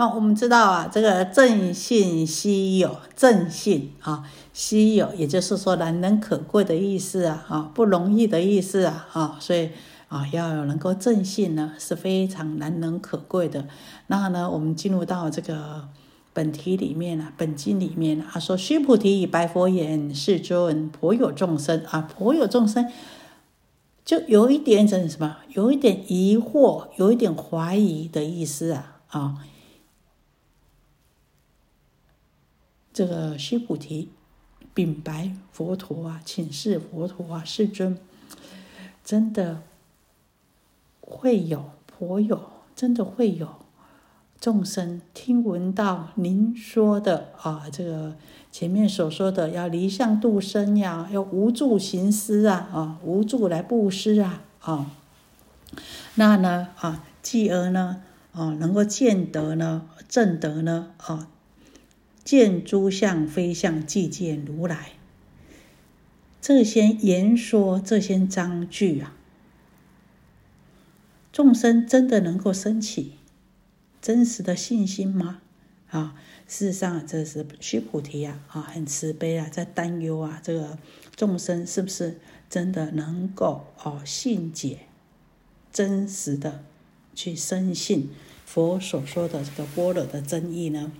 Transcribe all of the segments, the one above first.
好，我们知道啊，这个正信稀有，正信啊，稀有，也就是说难能可贵的意思啊，啊，不容易的意思啊，啊，所以啊，要有能够正信呢，是非常难能可贵的。那呢，我们进入到这个本题里面呢，本经里面啊，说：“须菩提以，白佛言：世尊，颇有众生啊，颇有众生，就有一点怎什么，有一点疑惑，有一点怀疑的意思啊，啊。”这个须菩提禀白佛陀啊，请示佛陀啊，世尊，真的会有颇有，真的会有众生听闻到您说的啊，这个前面所说的要离相度生呀，要无助行施啊，啊，无助来布施啊，啊，那呢啊，继而呢啊，能够见得呢，正得呢啊。见诸相非相，即见如来。这些言说，这些章句啊，众生真的能够升起真实的信心吗？啊，事实上，这是须菩提啊，啊，很慈悲啊，在担忧啊，这个众生是不是真的能够哦信解，真实的去深信佛所说的这个般若的真意呢？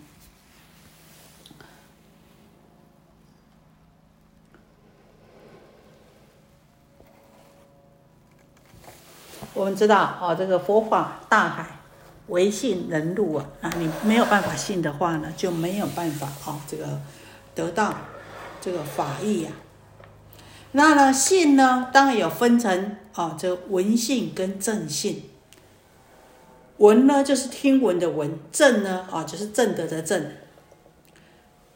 我们知道哦，这个佛法大海，唯信人入啊。啊，你没有办法信的话呢，就没有办法哦，这个得到这个法义呀。那呢，信呢，当然有分成啊，这闻信跟正信。闻呢，就是听闻的闻；正呢，啊，就是正德的正。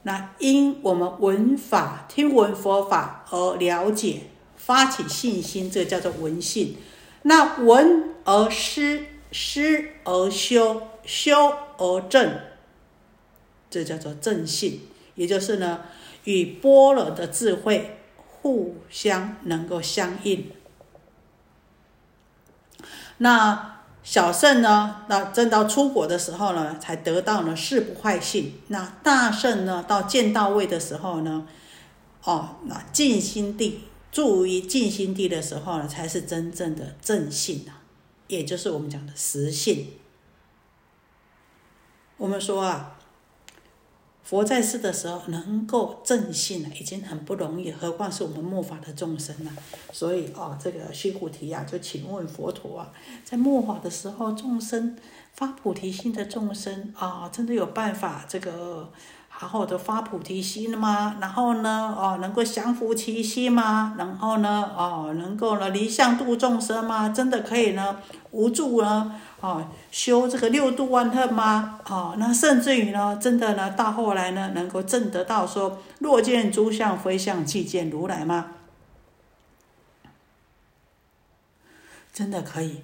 那因我们闻法、听闻佛法而了解，发起信心，这个叫做闻信。那闻而思，思而修，修而正，这叫做正信，也就是呢，与般若的智慧互相能够相应。那小圣呢，那正到出国的时候呢，才得到了誓不坏性。那大圣呢，到见到位的时候呢，哦，那静心地。住于静心地的时候呢，才是真正的正信啊，也就是我们讲的实信。我们说啊，佛在世的时候能够正信了，已经很不容易，何况是我们末法的众生呢？所以啊，这个须菩提啊，就请问佛陀啊，在末法的时候，众生发菩提心的众生啊，真的有办法这个？好好的发菩提心了吗？然后呢，哦，能够降伏其心吗？然后呢，哦，能够呢离相度众生吗？真的可以呢无助呢，哦，修这个六度万恨吗？哦，那甚至于呢，真的呢到后来呢，能够证得到说若见诸相非相，即见如来吗？真的可以。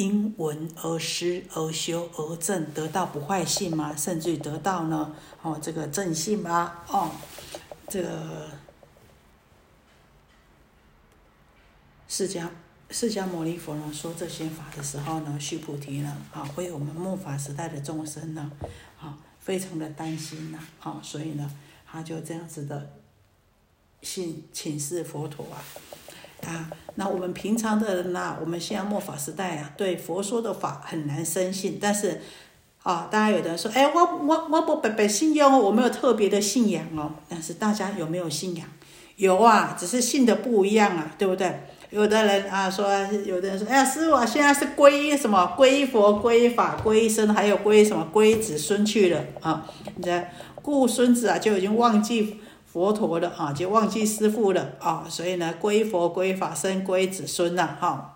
因闻而思而修而正，得到不坏性吗？甚至于得到呢？哦，这个正性吗？哦，这个释迦释迦牟尼佛呢说这些法的时候呢，须菩提呢啊，为我们末法时代的众生呢啊，非常的担心呐啊，所以呢，他就这样子的信请示佛陀啊。啊，那我们平常的人呐，我们现在末法时代啊，对佛说的法很难深信。但是，啊，大家有的人说，哎，我我我不白白信仰哦，我没有特别的信仰哦。但是大家有没有信仰？有啊，只是信的不一样啊，对不对？有的人啊说，有的人说，哎呀，师傅啊，现在是皈依什么？皈依佛、皈依法、皈依僧，还有皈依什么？皈依子孙去了啊？你在故孙子啊，就已经忘记。佛陀的啊，就忘记师父了啊，所以呢，归佛、归法、生归子孙了哈。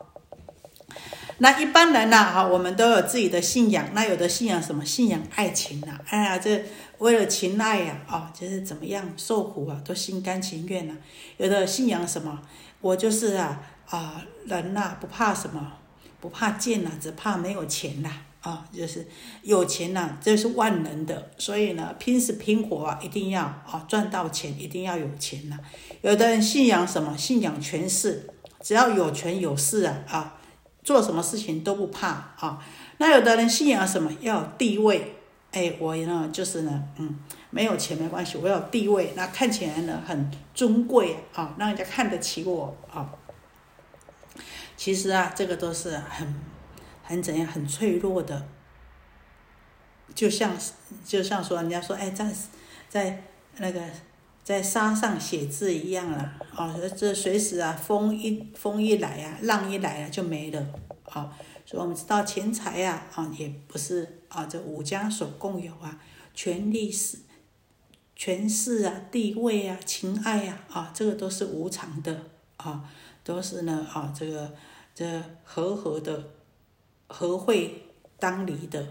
那一般人呢，哈，我们都有自己的信仰。那有的信仰什么？信仰爱情呐，哎呀，这为了情爱呀，啊，就是怎么样受苦啊，都心甘情愿呐。有的信仰什么？我就是啊啊，人呐，不怕什么，不怕贱呐，只怕没有钱呐。啊，就是有钱呐，这是万能的，所以呢，拼死拼活啊，一定要啊赚到钱，一定要有钱呐。有的人信仰什么？信仰权势，只要有权有势啊啊，做什么事情都不怕啊。那有的人信仰什么？要有地位哎，我呢就是呢，嗯，没有钱没关系，我有地位，那看起来呢很尊贵啊，让人家看得起我啊。其实啊，这个都是很很怎样，很脆弱的，就像就像说人家说，哎，在在那个在沙上写字一样了啊，这随时啊，风一风一来啊，浪一来啊，就没了啊。所以我们知道钱财呀，啊，也不是啊，这五家所共有啊，权力是权势啊，地位啊，情爱呀，啊，这个都是无常的啊，都是呢啊，这个这和合的和会当离的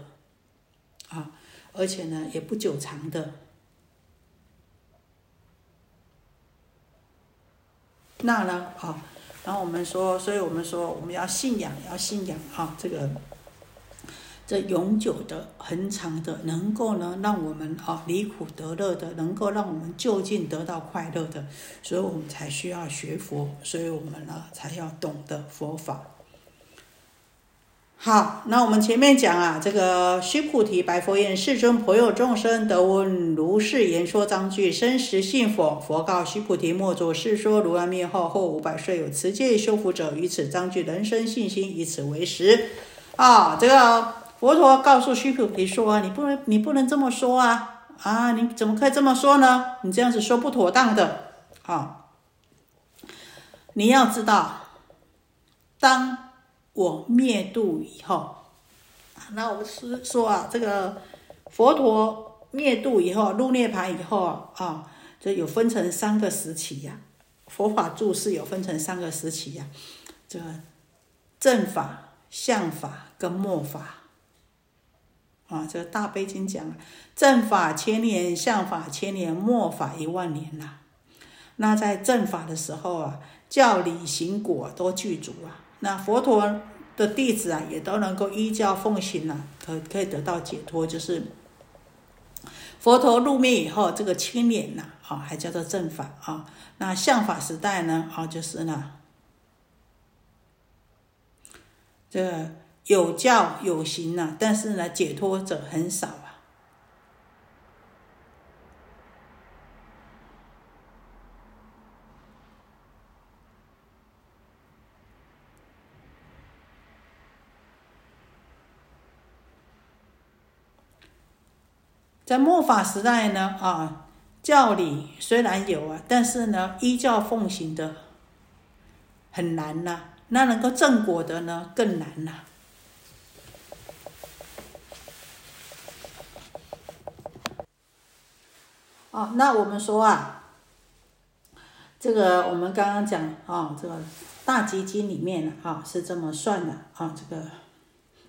啊，而且呢也不久长的。那呢，啊。然后我们说，所以我们说，我们要信仰，要信仰啊，这个这永久的、恒长的，能够呢让我们啊离苦得乐的，能够让我们就近得到快乐的，所以我们才需要学佛，所以我们呢才要懂得佛法。好，那我们前面讲啊，这个须菩提白佛言：“世尊，婆有众生得闻如是言说章句，生时信佛。佛告须菩提：莫作是说。如来灭后，后五百岁，有持戒修福者，于此章句人生信心，以此为实。”啊，这个佛陀告诉须菩提说：“你不能，你不能这么说啊！啊，你怎么可以这么说呢？你这样子说不妥当的。啊，你要知道，当。”我灭度以后，那我们是说啊，这个佛陀灭度以后入涅盘以后啊，这有分成三个时期呀。佛法注释有分成三个时期呀，这个正法、相法跟末法。啊，这个大悲经讲了，正法千年，相法千年，末法一万年呐。那在正法的时候啊，教理行果都具足啊。那佛陀的弟子啊，也都能够依教奉行了，可可以得到解脱。就是佛陀入灭以后，这个青年呐，啊，还叫做正法啊。那相法时代呢，啊，就是呢，这有教有行呐，但是呢，解脱者很少。在末法时代呢，啊，教理虽然有啊，但是呢，依教奉行的很难呐。那能够正果的呢，更难呐。哦，那我们说啊，这个我们刚刚讲啊，这个大基金里面啊是这么算的啊，这个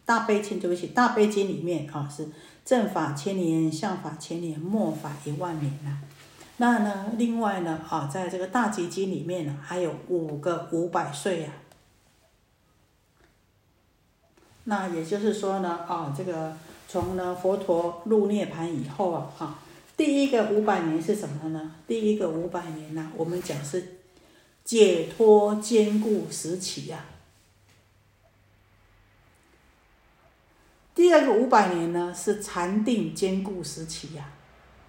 大悲经对不起，大悲经里面啊是。正法千年，相法千年，末法一万年呐。那呢，另外呢，啊，在这个大集经里面呢，还有五个五百岁呀。那也就是说呢，啊，这个从呢佛陀入涅盘以后啊，啊，第一个五百年是什么呢？第一个五百年呢，我们讲是解脱坚固时期呀。第二个五百年呢，是禅定坚固时期呀，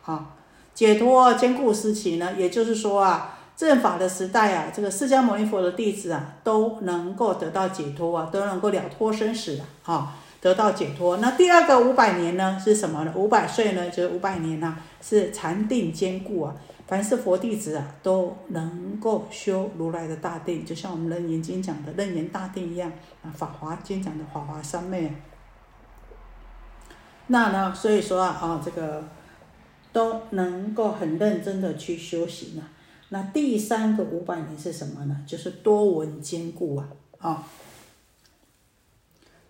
好，解脱坚固时期呢，也就是说啊，正法的时代啊，这个释迦牟尼佛的弟子啊，都能够得到解脱啊，都能够了脱生死啊，哈，得到解脱。那第二个五百年呢，是什么呢？五百岁呢，就是五百年呐，是禅定坚固啊，凡是佛弟子啊，都能够修如来的大定，就像我们楞严经讲的楞严大定一样啊，法华经讲的法华三昧。那呢？所以说啊，啊，这个都能够很认真的去修行啊。那第三个五百年是什么呢？就是多闻坚固啊，啊，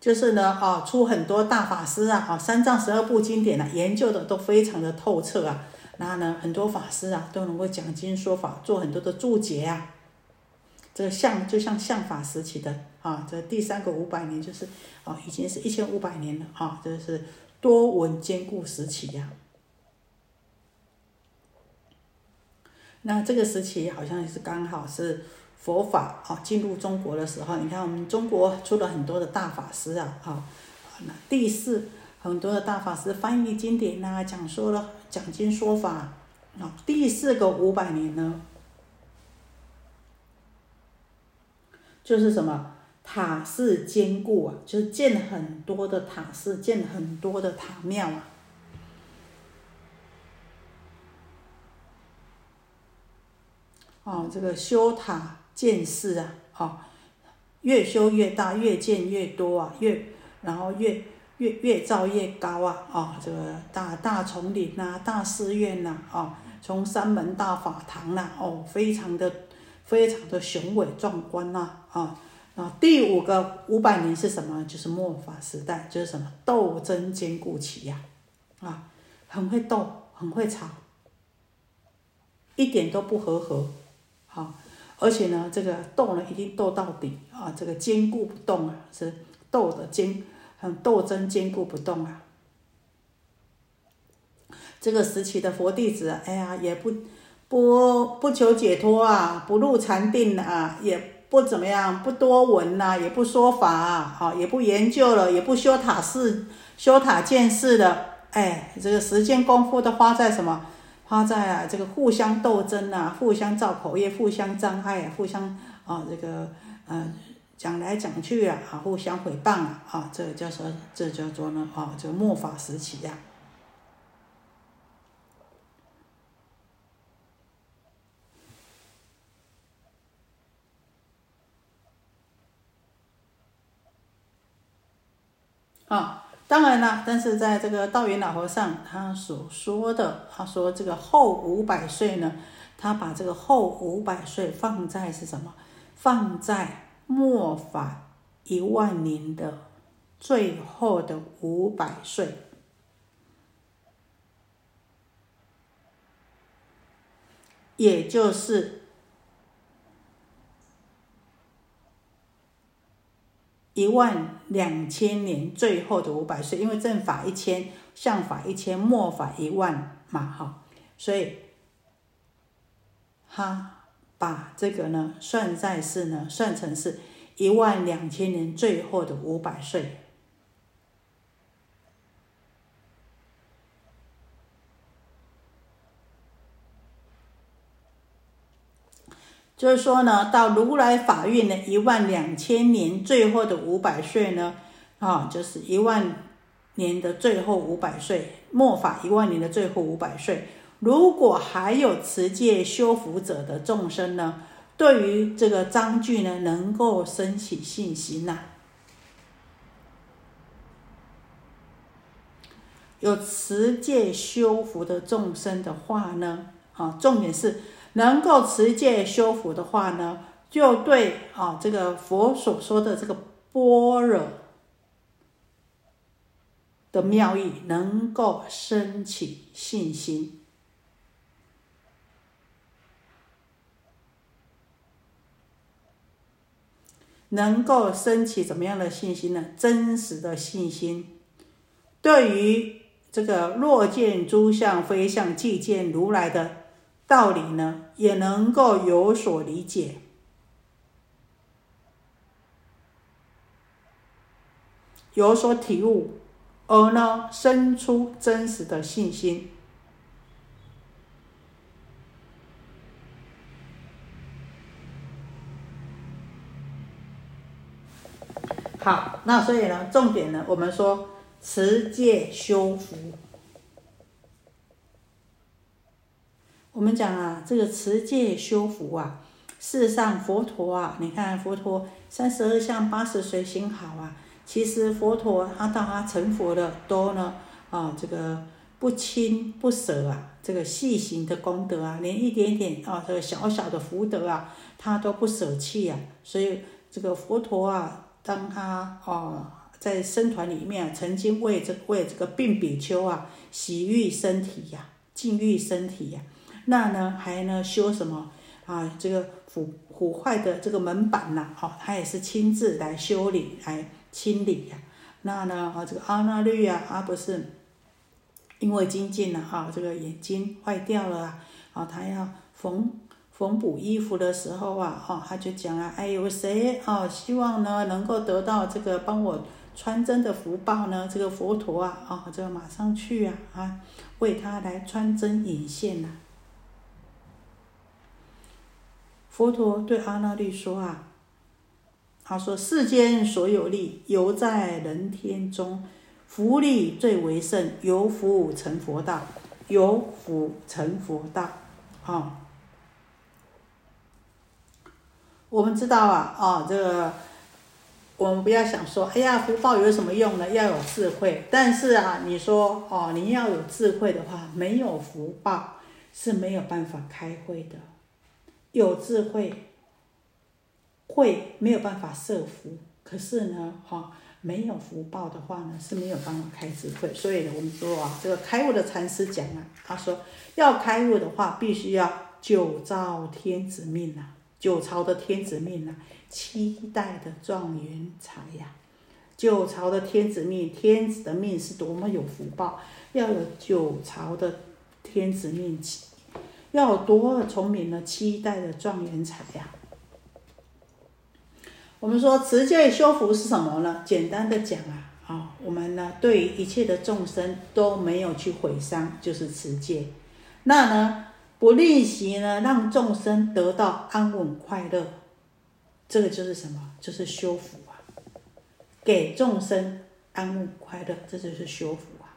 就是呢，啊，出很多大法师啊，啊，三藏十二部经典啊，研究的都非常的透彻啊。那呢，很多法师啊，都能够讲经说法，做很多的注解啊。这个相就像相法时期的啊，这第三个五百年就是啊，已经是一千五百年了啊，这是。多闻坚固时期呀，那这个时期好像是刚好是佛法啊进入中国的时候。你看，我们中国出了很多的大法师啊，啊，那第四很多的大法师翻译经典呐，讲说了讲经说法啊。第四个五百年呢，就是什么塔寺坚固啊，就是建很多的塔寺，建很多的塔庙啊。哦，这个修塔建寺啊，哦，越修越大，越建越多啊，越然后越越越造越高啊，啊，这个大大丛林呐，大寺院呐，啊，从三门大法堂呐，哦，非常的非常的雄伟壮观呐，啊，啊，第五个五百年是什么？就是末法时代，就是什么斗争坚固期呀，啊，很会斗，很会吵，一点都不和和。啊，而且呢，这个斗呢一定斗到底啊，这个坚固不动啊，是斗的坚，很斗争坚固不动啊。这个时期的佛弟子，哎呀，也不不不求解脱啊，不入禅定啊，也不怎么样，不多闻呐，也不说法啊，也不研究了，也不修塔寺、修塔建寺的，哎，这个时间功夫都花在什么？花在啊，这个互相斗争啊，互相造口业，互相伤害啊，互相啊，这个呃讲来讲去啊，互相诽谤啊，啊，这叫做这叫做呢啊，这个末法时期呀。啊当然了，但是在这个道元老和尚他所说的，他说这个后五百岁呢，他把这个后五百岁放在是什么？放在末法一万年的最后的五百岁，也就是。一万两千年最后的五百岁，因为正法一千，相法一千，末法一万嘛，哈，所以他把这个呢算在是呢，算成是一万两千年最后的五百岁。就是说呢，到如来法运的一万两千年最后的五百岁呢，啊，就是一万年的最后五百岁，末法一万年的最后五百岁。如果还有持戒修福者的众生呢，对于这个章句呢，能够升起信心呐。有持戒修福的众生的话呢，啊，重点是。能够持戒修福的话呢，就对啊，这个佛所说的这个般若的妙义能够升起信心，能够升起怎么样的信心呢？真实的信心，对于这个若见诸相非相，即见如来的。道理呢，也能够有所理解，有所体悟，而呢，生出真实的信心。好，那所以呢，重点呢，我们说持戒修福。我们讲啊，这个持戒修福啊，事实上佛陀啊，你看佛陀三十二相八十随行好啊，其实佛陀他到他成佛的多呢啊，这个不轻不舍啊，这个细行的功德啊，连一点点啊，这个小小的福德啊，他都不舍弃啊。所以这个佛陀啊，当他哦在僧团里面曾经为这为这个病比丘啊洗浴身体呀，净浴身体呀。那呢，还呢修什么啊？这个腐腐坏的这个门板呐，哦，他也是亲自来修理、来清理呀。那呢，啊，这个阿那律啊，啊不是因为精进了哈，这个眼睛坏掉了啊，啊，他要缝缝补衣服的时候啊，哦，他就讲啊，哎，有谁哦，希望呢能够得到这个帮我穿针的福报呢，这个佛陀啊，啊，这个马上去啊，啊，为他来穿针引线呐。佛陀对阿那律说啊，他说世间所有利，犹在人天中，福利最为胜，有福成佛道，有福成佛道，啊。我们知道啊，啊，这个我们不要想说，哎呀，福报有什么用呢？要有智慧。但是啊，你说哦，你要有智慧的话，没有福报是没有办法开会的。有智慧会没有办法设福，可是呢，哈，没有福报的话呢，是没有办法开智慧。所以呢，我们说啊，这个开悟的禅师讲啊，他说要开悟的话，必须要九造天子命啊。九朝的天子命啊，七代的状元才呀！九朝的天子命，天子的命是多么有福报，要有九朝的天子命，要多聪明的七代的状元才呀！我们说持戒修福是什么呢？简单的讲啊，啊，我们呢对于一切的众生都没有去毁伤，就是持戒。那呢？不吝惜呢，让众生得到安稳快乐，这个就是什么？就是修福啊！给众生安稳快乐，这就是修福啊！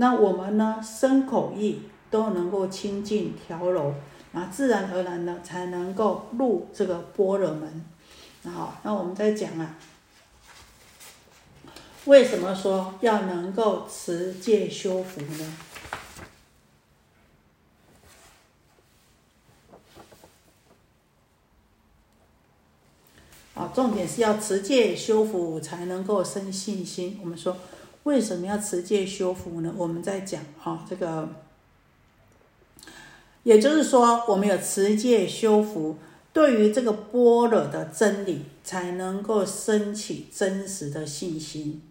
那我们呢，身口意都能够清净调柔，那自然而然呢，才能够入这个般若门。那好，那我们再讲啊，为什么说要能够持戒修福呢？啊，重点是要持戒修福才能够生信心。我们说为什么要持戒修福呢？我们在讲啊，这个，也就是说，我们有持戒修福，对于这个般若的真理，才能够升起真实的信心。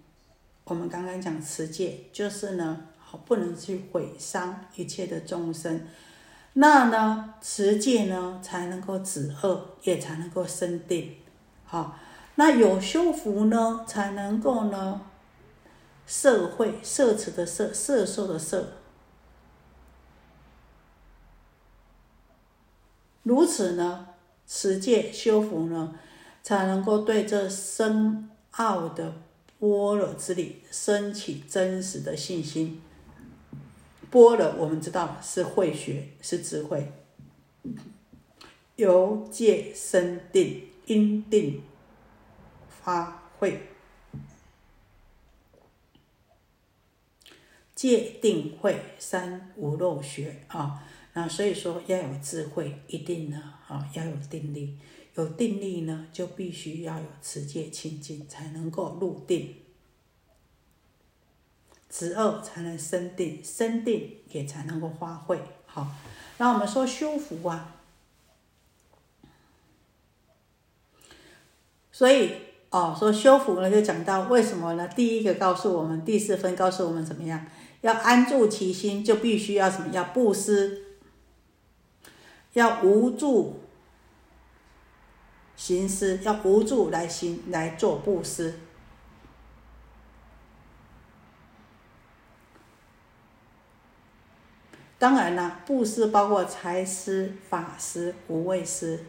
我们刚刚讲持戒，就是呢，好不能去毁伤一切的众生。那呢，持戒呢，才能够止恶，也才能够生定。好，那有修福呢，才能够呢，社会摄持的摄，摄受的摄，如此呢，持戒修福呢，才能够对这深奥的般若之理升起真实的信心。般若我们知道是慧学，是智慧，由戒生定。因定发慧，戒定慧三无漏学啊。那所以说要有智慧，一定呢啊要有定力。有定力呢，就必须要有持戒清净，才能够入定。止恶才能生定，生定也才能够发慧。好，那我们说修福啊。所以，哦，说修福呢，就讲到为什么呢？第一个告诉我们，第四分告诉我们怎么样？要安住其心，就必须要什么？要布施，要无助行施，要无助来行来做布施。当然了，布施包括财施、法施、无畏施。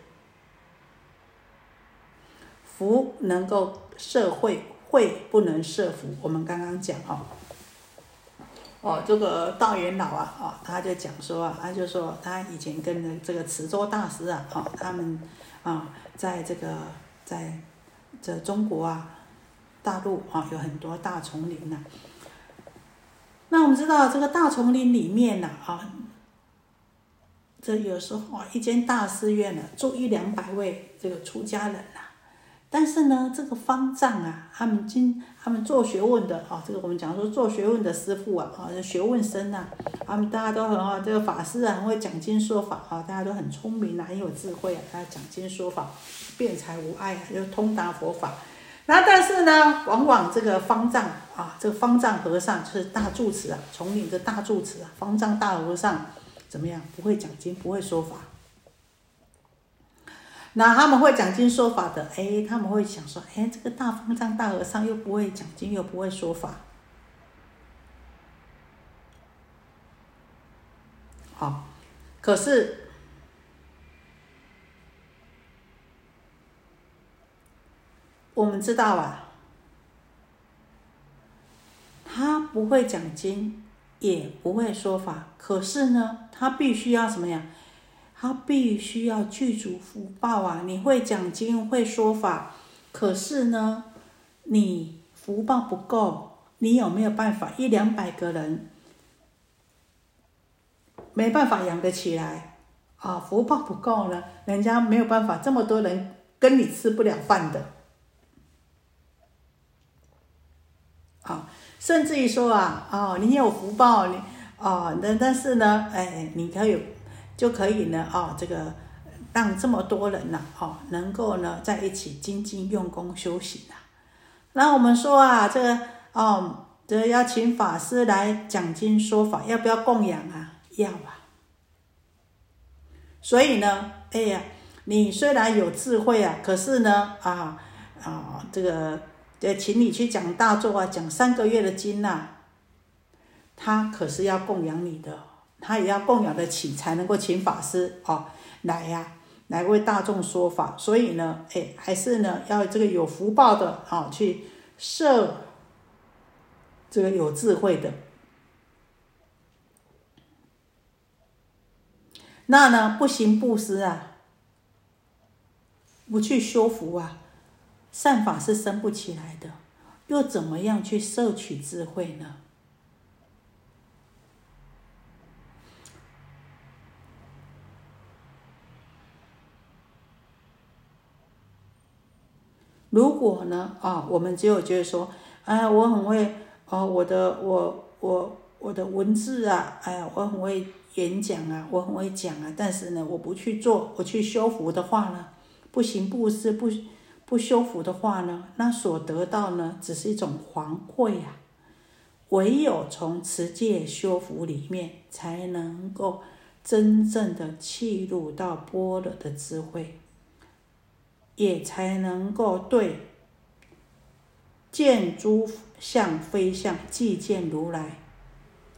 福能够摄慧，慧不能摄福。我们刚刚讲哦，哦，这个道元老啊，哦，他就讲说啊，他就说他以前跟这个慈州大师啊，哦，他们啊，在这个在这中国啊，大陆啊，有很多大丛林呐。那我们知道这个大丛林里面呢，啊，这有时候啊，一间大寺院呢，住一两百位这个出家人呐。但是呢，这个方丈啊，他们经他们做学问的啊，这个我们讲说做学问的师傅啊，啊，学问深呐，他们大家都很好，这个法师啊，很会讲经说法啊，大家都很聪明啊，很有智慧啊，他讲经说法，辩才无碍啊，就通达佛法。那但是呢，往往这个方丈啊，这个方丈和尚就是大住持啊，丛林的大住持啊，方丈大和尚怎么样？不会讲经，不会说法。那他们会讲经说法的，哎，他们会想说，哎，这个大方丈大和尚又不会讲经，又不会说法，好，可是我们知道啊，他不会讲经，也不会说法，可是呢，他必须要什么呀？他必须要具足福报啊！你会讲经，会说法，可是呢，你福报不够，你有没有办法？一两百个人没办法养得起来啊！福报不够呢，人家没有办法，这么多人跟你吃不了饭的啊！甚至于说啊，哦，你有福报，你哦，但但是呢，哎，你可以。就可以呢，哦，这个让这么多人呢，哦，能够呢在一起精进用功修行啊。那我们说啊，这个哦，这要请法师来讲经说法，要不要供养啊？要啊。所以呢，哎呀，你虽然有智慧啊，可是呢，啊啊，这个呃，请你去讲大作啊，讲三个月的经呐，他可是要供养你的。他也要供养得起，才能够请法师哦来呀，来为大众说法。所以呢，哎，还是呢要这个有福报的哦，去设这个有智慧的。那呢，不行布施啊，不去修福啊，善法是生不起来的。又怎么样去摄取智慧呢？如果呢啊，我们只有觉得说，哎，我很会哦，我的我我我的文字啊，哎呀，我很会演讲啊，我很会讲啊，但是呢，我不去做，我去修福的话呢，不行布施不不修福的话呢，那所得到呢，只是一种黄慧啊。唯有从持戒修福里面，才能够真正的契入到般若的智慧。也才能够对见诸相非相，即见如来，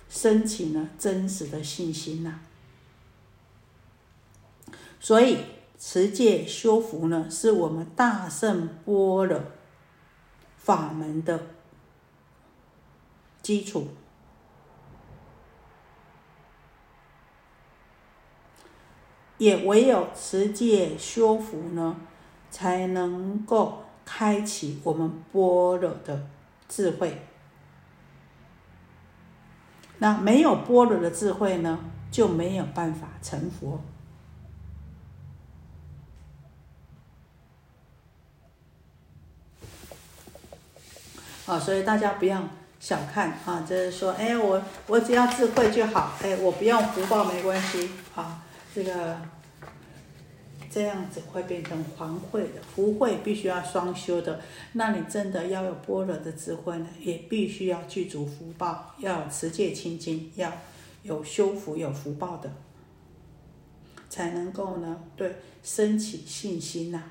升起呢真实的信心呐。所以持戒修福呢，是我们大圣般若法门的基础。也唯有持戒修福呢。才能够开启我们般若的智慧。那没有般若的智慧呢，就没有办法成佛。啊，所以大家不要小看啊，就是说，哎，我我只要智慧就好，哎，我不用福报没关系啊，这个。这样子会变成黄慧的福慧，必须要双修的。那你真的要有般若的智慧呢，也必须要具足福报，要持戒清净，要有修福有福报的，才能够呢，对升起信心呐。